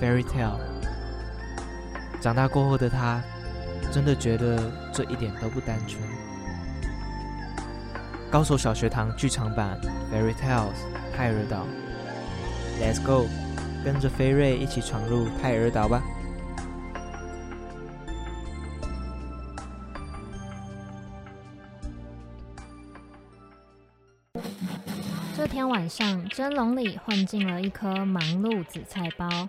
，Fairy Tale。长大过后的他，真的觉得这一点都不单纯。高手小学堂剧场版《Fairy Tales》泰尔岛，Let's go，跟着菲瑞一起闯入泰尔岛吧。这天晚上，蒸笼里混进了一颗忙碌紫菜包。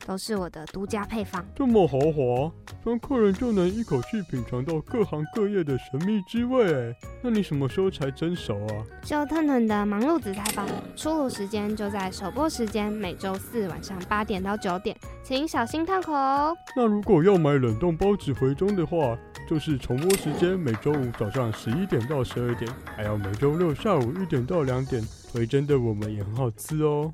都是我的独家配方，这么豪华，让客人就能一口气品尝到各行各业的神秘滋味。那你什么时候才蒸熟啊？就腾腾的忙碌紫菜包，出炉时间就在首播时间，每周四晚上八点到九点，请小心烫口哦。那如果要买冷冻包子回中的话，就是重播时间每周五早上十一点到十二点，还有每周六下午一点到两点，回蒸的我们也很好吃哦。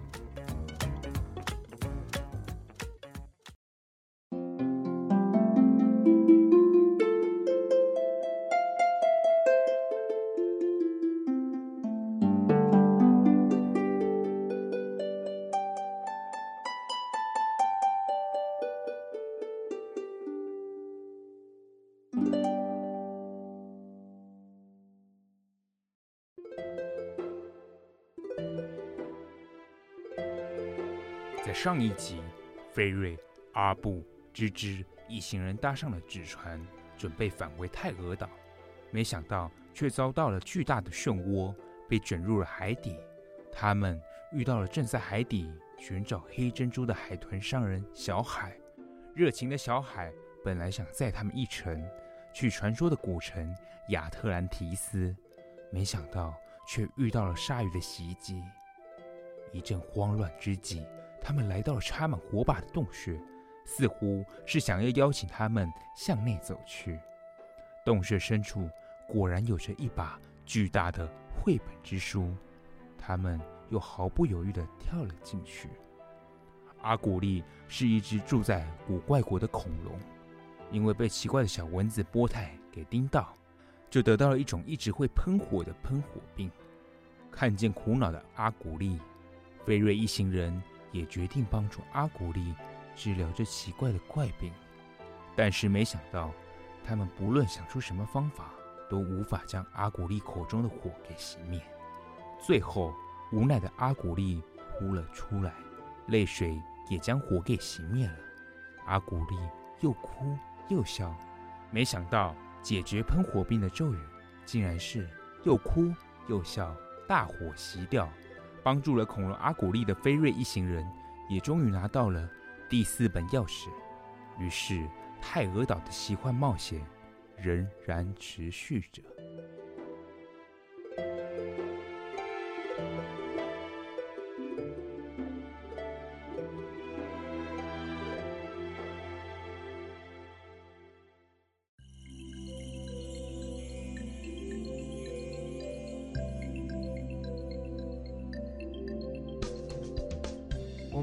上一集，菲瑞、阿布、芝芝一行人搭上了纸船，准备返回泰俄岛，没想到却遭到了巨大的漩涡，被卷入了海底。他们遇到了正在海底寻找黑珍珠的海豚商人小海。热情的小海本来想载他们一程去传说的古城亚特兰提斯，没想到却遇到了鲨鱼的袭击。一阵慌乱之际，他们来到了插满火把的洞穴，似乎是想要邀请他们向内走去。洞穴深处果然有着一把巨大的绘本之书，他们又毫不犹豫地跳了进去。阿古丽是一只住在古怪国的恐龙，因为被奇怪的小蚊子波泰给叮到，就得到了一种一直会喷火的喷火病。看见苦恼的阿古丽，菲瑞一行人。也决定帮助阿古丽治疗这奇怪的怪病，但是没想到，他们不论想出什么方法，都无法将阿古丽口中的火给熄灭。最后，无奈的阿古丽哭了出来，泪水也将火给熄灭了。阿古丽又哭又笑，没想到解决喷火病的咒语，竟然是又哭又笑，大火熄掉。帮助了恐龙阿古丽的菲瑞一行人，也终于拿到了第四本钥匙。于是，泰俄岛的奇幻冒险仍然持续着。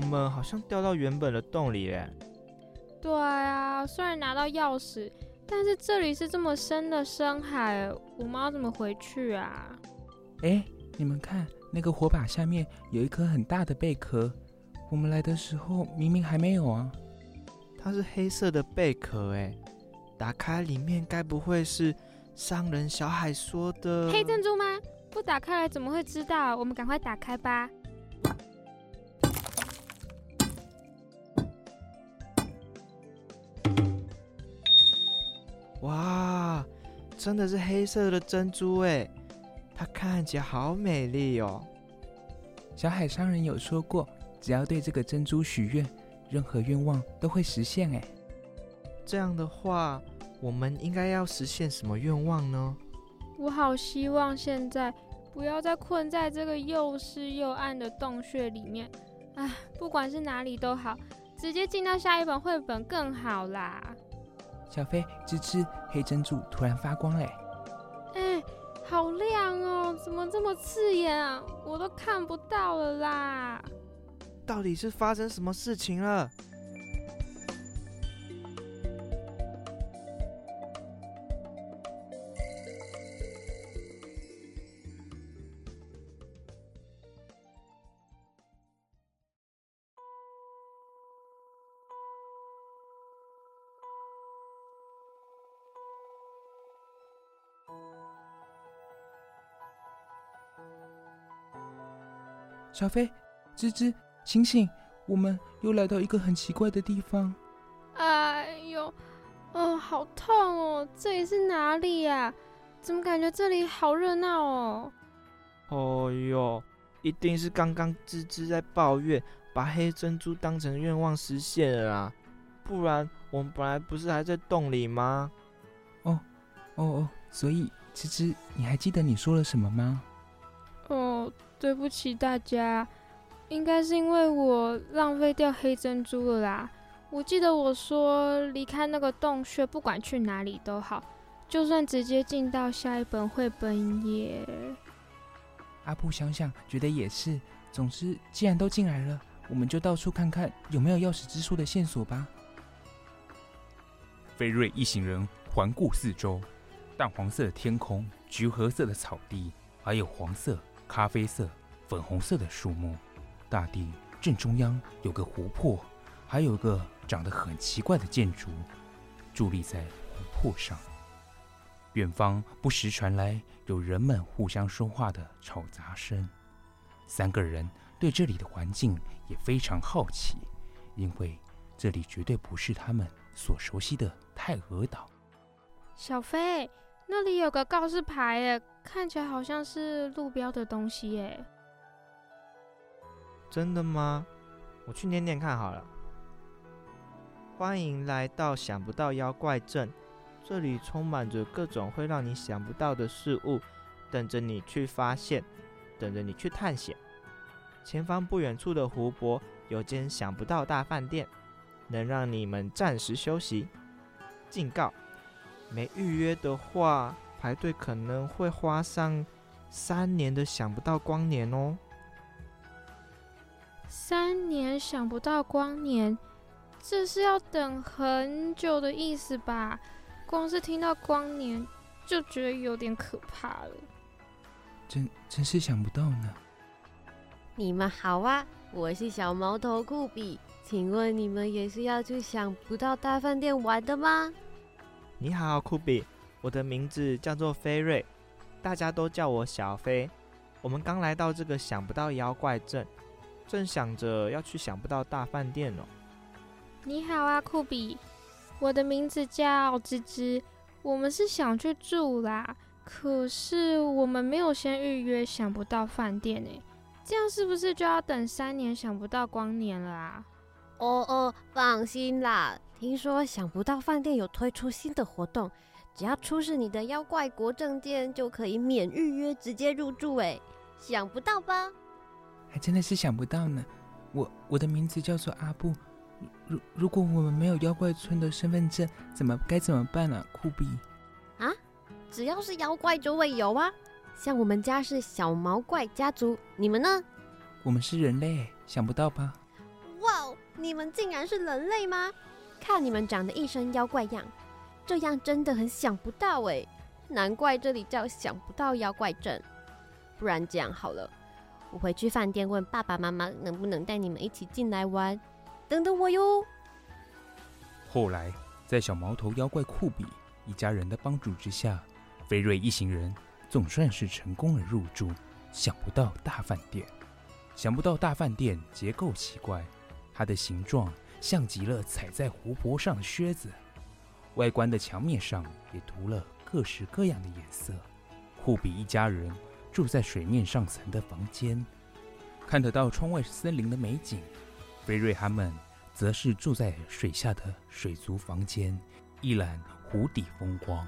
我们好像掉到原本的洞里耶。对啊，虽然拿到钥匙，但是这里是这么深的深海，我们要怎么回去啊？哎，你们看，那个火把下面有一颗很大的贝壳，我们来的时候明明还没有啊。它是黑色的贝壳，哎，打开里面该不会是商人小海说的黑珍珠吗？不打开来怎么会知道？我们赶快打开吧。真的是黑色的珍珠哎，它看起来好美丽哦。小海商人有说过，只要对这个珍珠许愿，任何愿望都会实现哎。这样的话，我们应该要实现什么愿望呢？我好希望现在不要再困在这个又湿又暗的洞穴里面。唉，不管是哪里都好，直接进到下一本绘本更好啦。小飞，吱吱，黑珍珠突然发光嘞！哎，好亮哦！怎么这么刺眼啊？我都看不到了啦！到底是发生什么事情了？小飞，吱吱，醒醒！我们又来到一个很奇怪的地方。哎呦，哦，好痛哦！这里是哪里呀？怎么感觉这里好热闹哦？哦呦，一定是刚刚吱吱在抱怨，把黑珍珠当成愿望实现了啦。不然我们本来不是还在洞里吗？哦，哦哦，所以吱吱，你还记得你说了什么吗？哦。对不起大家，应该是因为我浪费掉黑珍珠了啦。我记得我说离开那个洞穴，不管去哪里都好，就算直接进到下一本绘本也。阿布想想，觉得也是。总之，既然都进来了，我们就到处看看有没有钥匙之书的线索吧。菲瑞一行人环顾四周，淡黄色的天空，橘褐色的草地，还有黄色。咖啡色、粉红色的树木，大地正中央有个湖泊，还有个长得很奇怪的建筑，伫立在湖泊上。远方不时传来有人们互相说话的吵杂声。三个人对这里的环境也非常好奇，因为这里绝对不是他们所熟悉的泰俄岛。小飞。那里有个告示牌，哎，看起来好像是路标的东西，哎。真的吗？我去念念看好了。欢迎来到想不到妖怪镇，这里充满着各种会让你想不到的事物，等着你去发现，等着你去探险。前方不远处的湖泊有间想不到大饭店，能让你们暂时休息。警告。没预约的话，排队可能会花上三年的想不到光年哦。三年想不到光年，这是要等很久的意思吧？光是听到光年就觉得有点可怕了。真真是想不到呢。你们好啊，我是小毛头酷比，请问你们也是要去想不到大饭店玩的吗？你好，酷比，我的名字叫做菲瑞，大家都叫我小飞。我们刚来到这个想不到妖怪镇，正想着要去想不到大饭店哦。你好啊，酷比，我的名字叫吱吱，我们是想去住啦，可是我们没有先预约想不到饭店诶，这样是不是就要等三年想不到光年了啊？哦哦，放心啦。听说想不到饭店有推出新的活动，只要出示你的妖怪国证件，就可以免预约直接入住。哎，想不到吧？还真的是想不到呢。我我的名字叫做阿布。如如果我们没有妖怪村的身份证，怎么该怎么办呢？啊？酷比啊，只要是妖怪就会有啊。像我们家是小毛怪家族，你们呢？我们是人类，想不到吧？哇，你们竟然是人类吗？看你们长得一身妖怪样，这样真的很想不到哎，难怪这里叫想不到妖怪镇。不然这样好了，我回去饭店问爸爸妈妈能不能带你们一起进来玩，等等我哟。后来，在小毛头妖怪酷比一家人的帮助之下，菲瑞一行人总算是成功了入住想不到大饭店。想不到大饭店结构奇怪，它的形状。像极了踩在湖泊上的靴子，外观的墙面上也涂了各式各样的颜色。库比一家人住在水面上层的房间，看得到窗外森林的美景。菲瑞他们则是住在水下的水族房间，一览湖底风光。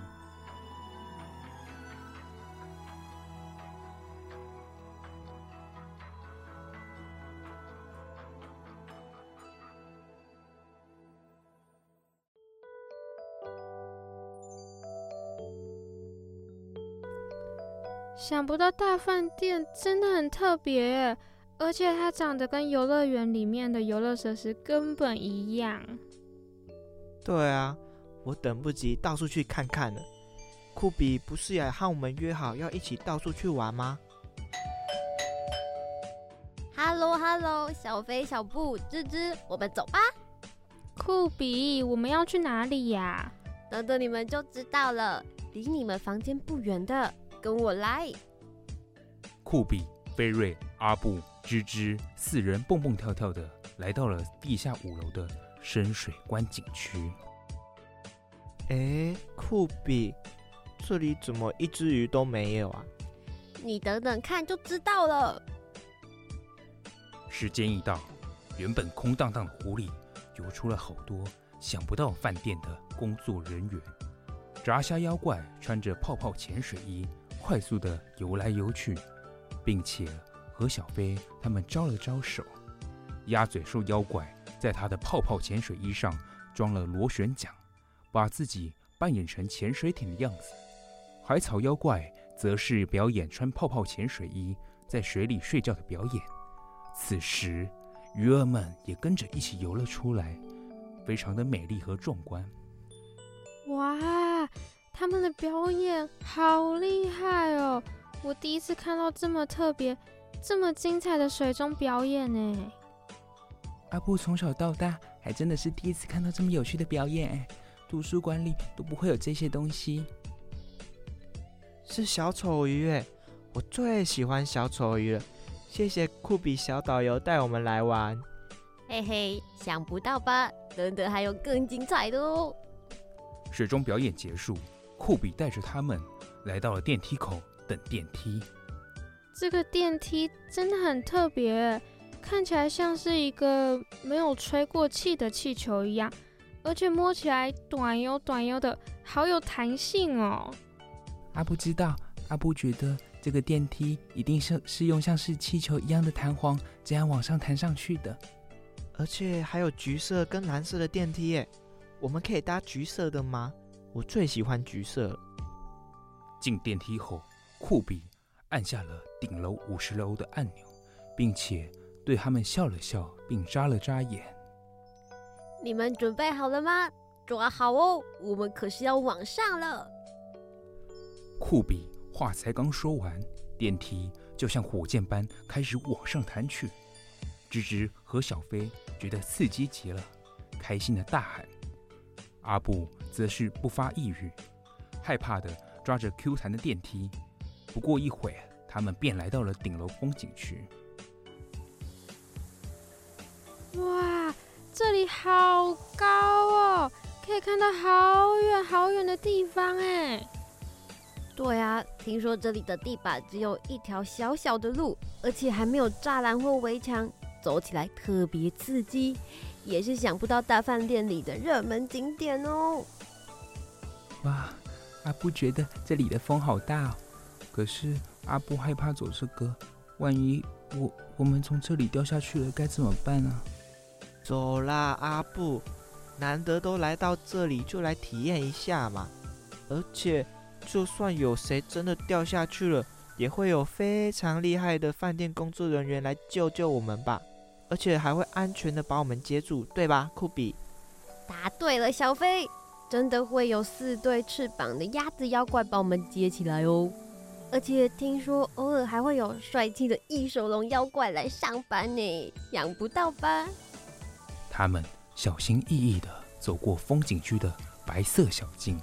想不到大饭店真的很特别，而且它长得跟游乐园里面的游乐设施根本一样。对啊，我等不及到处去看看了。酷比不是也和我们约好要一起到处去玩吗？Hello Hello，小飞、小布、吱吱，我们走吧。酷比，我们要去哪里呀？等等你们就知道了。离你们房间不远的。跟我来！酷比、菲瑞、阿布、吱吱四人蹦蹦跳跳的来到了地下五楼的深水观景区。哎，酷比，这里怎么一只鱼都没有啊？你等等看就知道了。时间一到，原本空荡荡的湖里游出了好多想不到饭店的工作人员。炸虾妖怪穿着泡泡潜水衣。快速地游来游去，并且和小飞他们招了招手。鸭嘴兽妖怪在他的泡泡潜水衣上装了螺旋桨，把自己扮演成潜水艇的样子。海草妖怪则是表演穿泡泡潜水衣在水里睡觉的表演。此时，鱼儿们也跟着一起游了出来，非常的美丽和壮观。哇！他们的表演好厉害哦！我第一次看到这么特别、这么精彩的水中表演呢。阿布从小到大还真的是第一次看到这么有趣的表演，图书馆里都不会有这些东西。是小丑鱼哎，我最喜欢小丑鱼了。谢谢酷比小导游带我们来玩。嘿嘿，想不到吧？等等，还有更精彩的哦！水中表演结束。库比带着他们来到了电梯口等电梯。这个电梯真的很特别，看起来像是一个没有吹过气的气球一样，而且摸起来短悠短悠的，好有弹性哦。阿布知道，阿布觉得这个电梯一定是是用像是气球一样的弹簧这样往上弹上去的，而且还有橘色跟蓝色的电梯耶，我们可以搭橘色的吗？我最喜欢橘色了。进电梯后，酷比按下了顶楼五十楼的按钮，并且对他们笑了笑，并眨了眨眼。你们准备好了吗？抓好哦，我们可是要往上了。酷比话才刚说完，电梯就像火箭般开始往上弹去。芝芝和小飞觉得刺激极了，开心的大喊。阿布则是不发一语，害怕的抓着 Q 弹的电梯。不过一会，他们便来到了顶楼风景区。哇，这里好高哦，可以看到好远好远的地方哎。对啊，听说这里的地板只有一条小小的路，而且还没有栅栏或围墙，走起来特别刺激。也是想不到大饭店里的热门景点哦！哇，阿布觉得这里的风好大哦，可是阿布害怕走这个，万一我我们从这里掉下去了该怎么办呢？走啦，阿布，难得都来到这里，就来体验一下嘛！而且，就算有谁真的掉下去了，也会有非常厉害的饭店工作人员来救救我们吧。而且还会安全的把我们接住，对吧，酷比？答对了，小飞，真的会有四对翅膀的鸭子妖怪把我们接起来哦。而且听说偶尔还会有帅气的翼手龙妖怪来上班呢，想不到吧？他们小心翼翼的走过风景区的白色小径，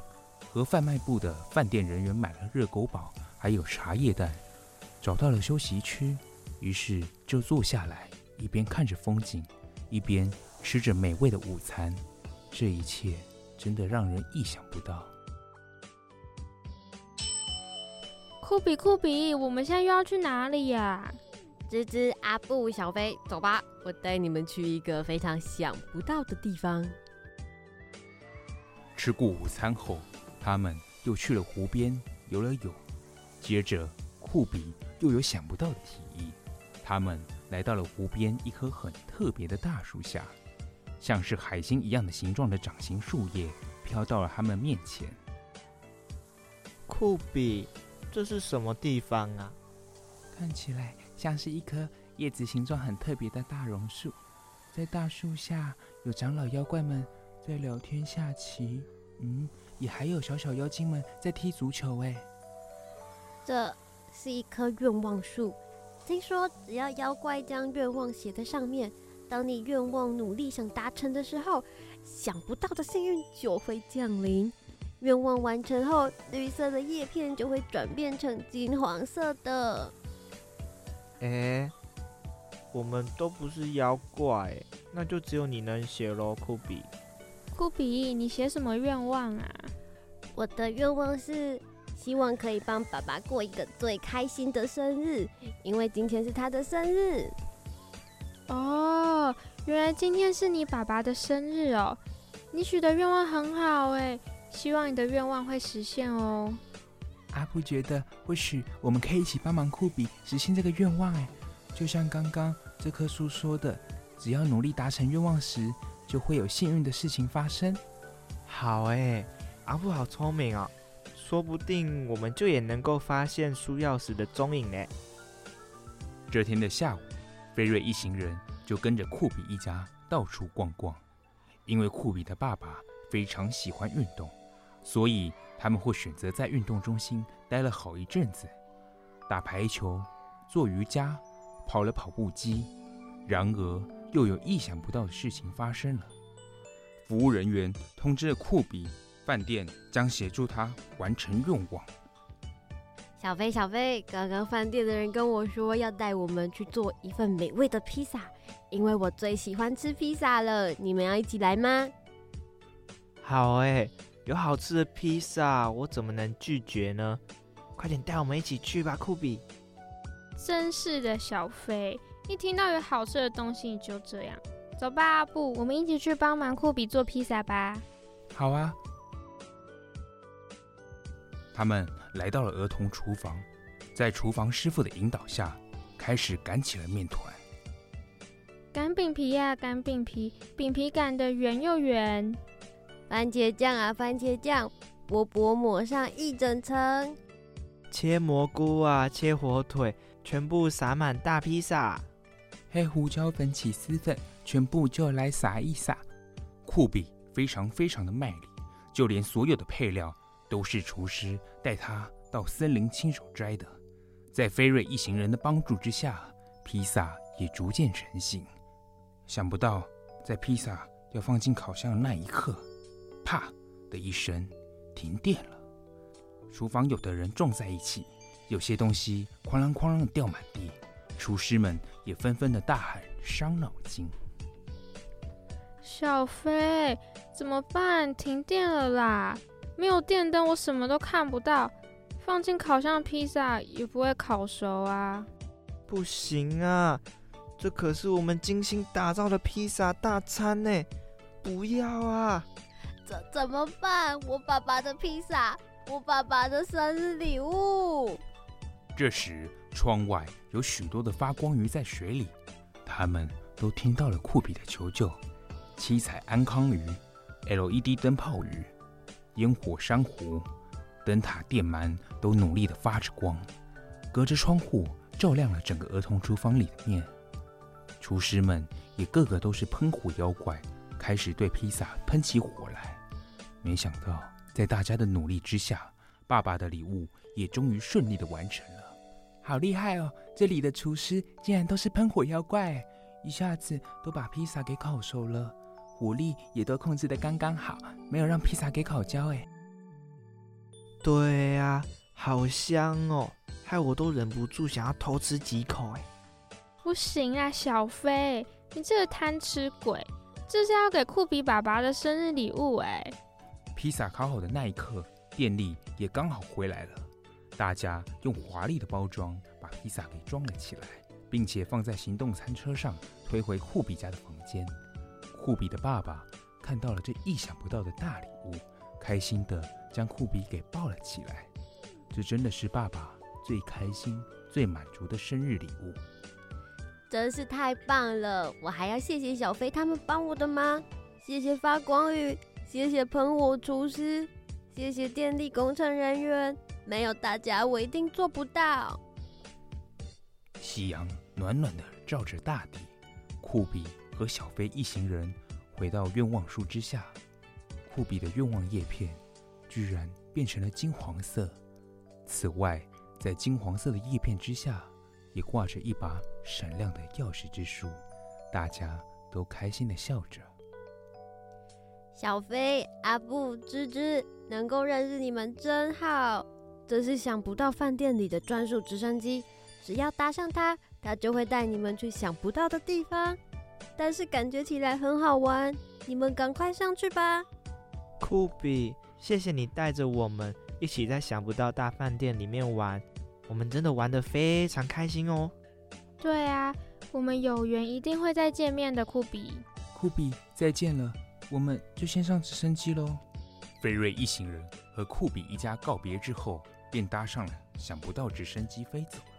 和贩卖部的饭店人员买了热狗堡，还有茶叶蛋，找到了休息区，于是就坐下来。一边看着风景，一边吃着美味的午餐，这一切真的让人意想不到。酷比酷比，我们现在又要去哪里呀？吱吱、阿布、小飞，走吧，我带你们去一个非常想不到的地方。吃过午餐后，他们又去了湖边游了泳。接着，酷比又有想不到的提议，他们来到了湖边一棵很特别的大树下，像是海星一样的形状的掌形树叶飘到了他们面前。酷比，这是什么地方啊？看起来像是一棵叶子形状很特别的大榕树，在大树下有长老妖怪们在聊天下棋，嗯，也还有小小妖精们在踢足球。哎，这是一棵愿望树，听说只要妖怪将愿望写在上面，当你愿望努力想达成的时候，想不到的幸运就会降临。愿望完成后，绿色的叶片就会转变成金黄色的。哎，我们都不是妖怪，那就只有你能写喽，酷比。酷比，你写什么愿望啊？我的愿望是希望可以帮爸爸过一个最开心的生日，因为今天是他的生日。哦，原来今天是你爸爸的生日哦。你许的愿望很好哎。希望你的愿望会实现哦。阿布觉得，或许我们可以一起帮忙酷比实现这个愿望。哎，就像刚刚这棵树说的，只要努力达成愿望时，就会有幸运的事情发生。好哎，阿布好聪明哦，说不定我们就也能够发现书钥匙的踪影呢。这天的下午，菲瑞一行人就跟着酷比一家到处逛逛，因为酷比的爸爸非常喜欢运动。所以他们会选择在运动中心待了好一阵子，打排球、做瑜伽、跑了跑步机。然而，又有意想不到的事情发生了。服务人员通知了酷比，饭店将协助他完成愿望。小飞，小飞，刚刚饭店的人跟我说要带我们去做一份美味的披萨，因为我最喜欢吃披萨了。你们要一起来吗？好哎。有好吃的披萨，我怎么能拒绝呢？快点带我们一起去吧，酷比！真是的，小飞，一听到有好吃的东西你就这样。走吧，阿布，我们一起去帮忙酷比做披萨吧。好啊。他们来到了儿童厨房，在厨房师傅的引导下，开始擀起了面团。擀饼皮呀，擀饼皮，饼皮擀得圆又圆。番茄酱啊，番茄酱，薄薄抹上一整层。切蘑菇啊，切火腿，全部撒满大披萨。黑胡椒粉、起司粉，全部就来撒一撒。酷比非常非常的卖力，就连所有的配料都是厨师带他到森林亲手摘的。在菲瑞一行人的帮助之下，披萨也逐渐成型。想不到，在披萨要放进烤箱的那一刻。啪的一声，停电了。厨房有的人撞在一起，有些东西哐啷哐啷的掉满地。厨师们也纷纷的大喊：“伤脑筋！”小飞，怎么办？停电了啦！没有电灯，我什么都看不到。放进烤箱的披萨也不会烤熟啊！不行啊，这可是我们精心打造的披萨大餐呢！不要啊！怎怎么办？我爸爸的披萨，我爸爸的生日礼物。这时，窗外有许多的发光鱼在水里，他们都听到了酷比的求救。七彩安康鱼、LED 灯泡鱼、烟火珊瑚、灯塔电鳗都努力的发着光，隔着窗户照亮了整个儿童厨房里的面。厨师们也个个都是喷火妖怪，开始对披萨喷起火来。没想到，在大家的努力之下，爸爸的礼物也终于顺利的完成了。好厉害哦！这里的厨师竟然都是喷火妖怪，一下子都把披萨给烤熟了，火力也都控制的刚刚好，没有让披萨给烤焦。哎，对呀，好香哦，害我都忍不住想要偷吃几口。哎，不行啊，小飞，你这个贪吃鬼，这是要给酷比爸爸的生日礼物哎。披萨烤好的那一刻，电力也刚好回来了。大家用华丽的包装把披萨给装了起来，并且放在行动餐车上推回酷比家的房间。库比的爸爸看到了这意想不到的大礼物，开心地将库比给抱了起来。这真的是爸爸最开心、最满足的生日礼物。真是太棒了！我还要谢谢小飞他们帮我的忙，谢谢发光雨，谢谢喷火厨师，谢谢电力工程人员，没有大家我一定做不到。夕阳暖暖的照着大地，库比和小飞一行人回到愿望树之下，库比的愿望叶片居然变成了金黄色。此外，在金黄色的叶片之下，也挂着一把闪亮的钥匙之书，大家都开心的笑着。小飞、阿布、芝芝，能够认识你们真好。这是想不到饭店里的专属直升机，只要搭上它，它就会带你们去想不到的地方。但是感觉起来很好玩，你们赶快上去吧。酷比，谢谢你带着我们。一起在想不到大饭店里面玩，我们真的玩得非常开心哦。对啊，我们有缘一定会再见面的，酷比。酷比，再见了，我们就先上直升机喽。菲瑞一行人和酷比一家告别之后，便搭上了想不到直升机飞走了。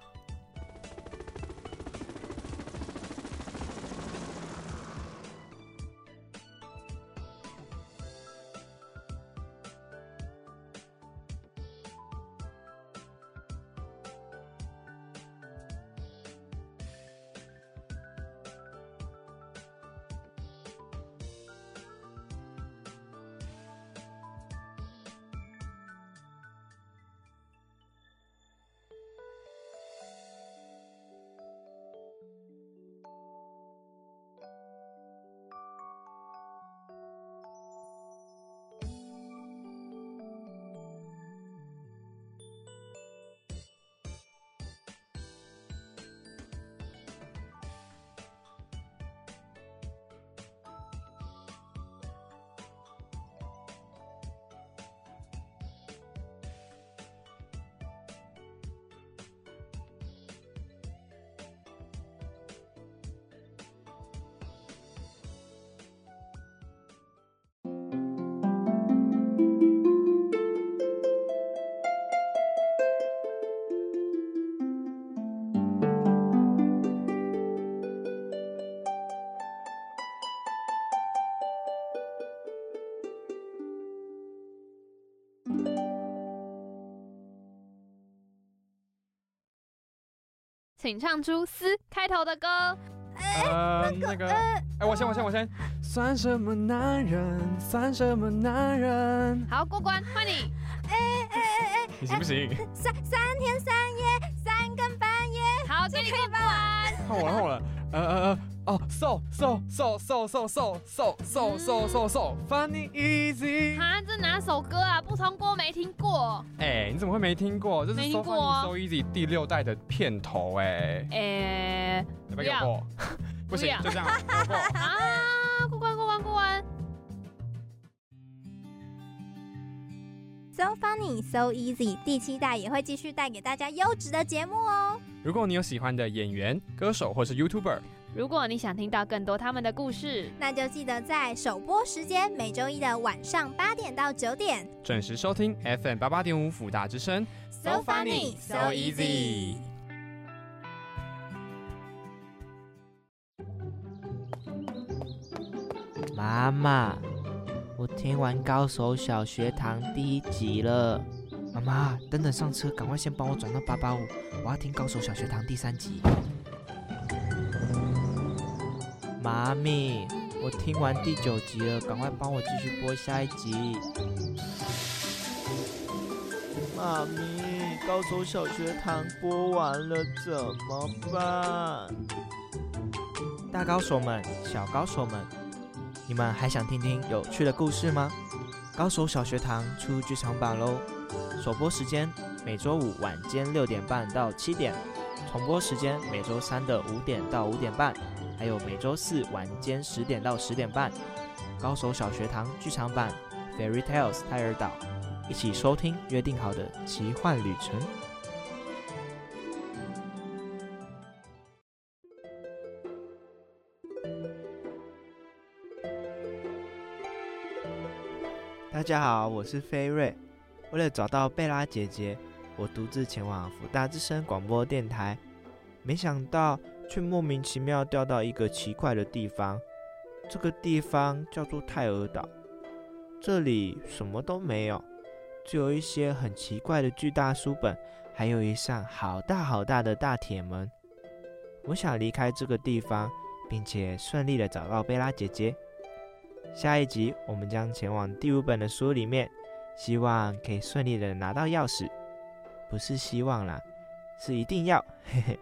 请唱出“思”开头的歌。呃，那个，哎，我先，我先，我先。算什么男人？算什么男人？好，过关，换你。哎哎哎哎，你行不行？三三天三夜，三更半夜。好，给你过关。换我了，换我了。呃呃呃。哦，so so so so so so so so so so so funny easy。啊，这哪首歌啊？不通过没听过。哎，你怎么会没听过？这是 so funny so easy 第六代的片头哎。哎，要不要过？不行，就这样。啊，过关过关过关。So funny so easy 第七代也会继续带给大家优质的节目哦。如果你有喜欢的演员、歌手或是 YouTuber。如果你想听到更多他们的故事，那就记得在首播时间每周一的晚上八点到九点准时收听 FM 八八点五辅大之声。So funny, so easy。妈妈，我听完《高手小学堂》第一集了。妈妈，等等上车，赶快先帮我转到八八五，我要听《高手小学堂》第三集。妈咪，我听完第九集了，赶快帮我继续播下一集。妈咪，高手小学堂播完了怎么办？大高手们、小高手们，你们还想听听有趣的故事吗？高手小学堂出剧场版喽！首播时间每周五晚间六点半到七点，重播时间每周三的五点到五点半。还有每周四晚间十点到十点半，《高手小学堂》剧场版《Fairy Tales 泰尔岛》，一起收听约定好的奇幻旅程。大家好，我是菲瑞。为了找到贝拉姐姐，我独自前往辅大之声广播电台，没想到却莫名其妙掉到一个奇怪的地方。这个地方叫做泰尔岛，这里什么都没有。只有一些很奇怪的巨大书本，还有一扇好大好大的大铁门。我想离开这个地方，并且顺利的找到贝拉姐姐。下一集我们将前往第五本的书里面，希望可以顺利的拿到钥匙。不是希望啦，是一定要。嘿嘿，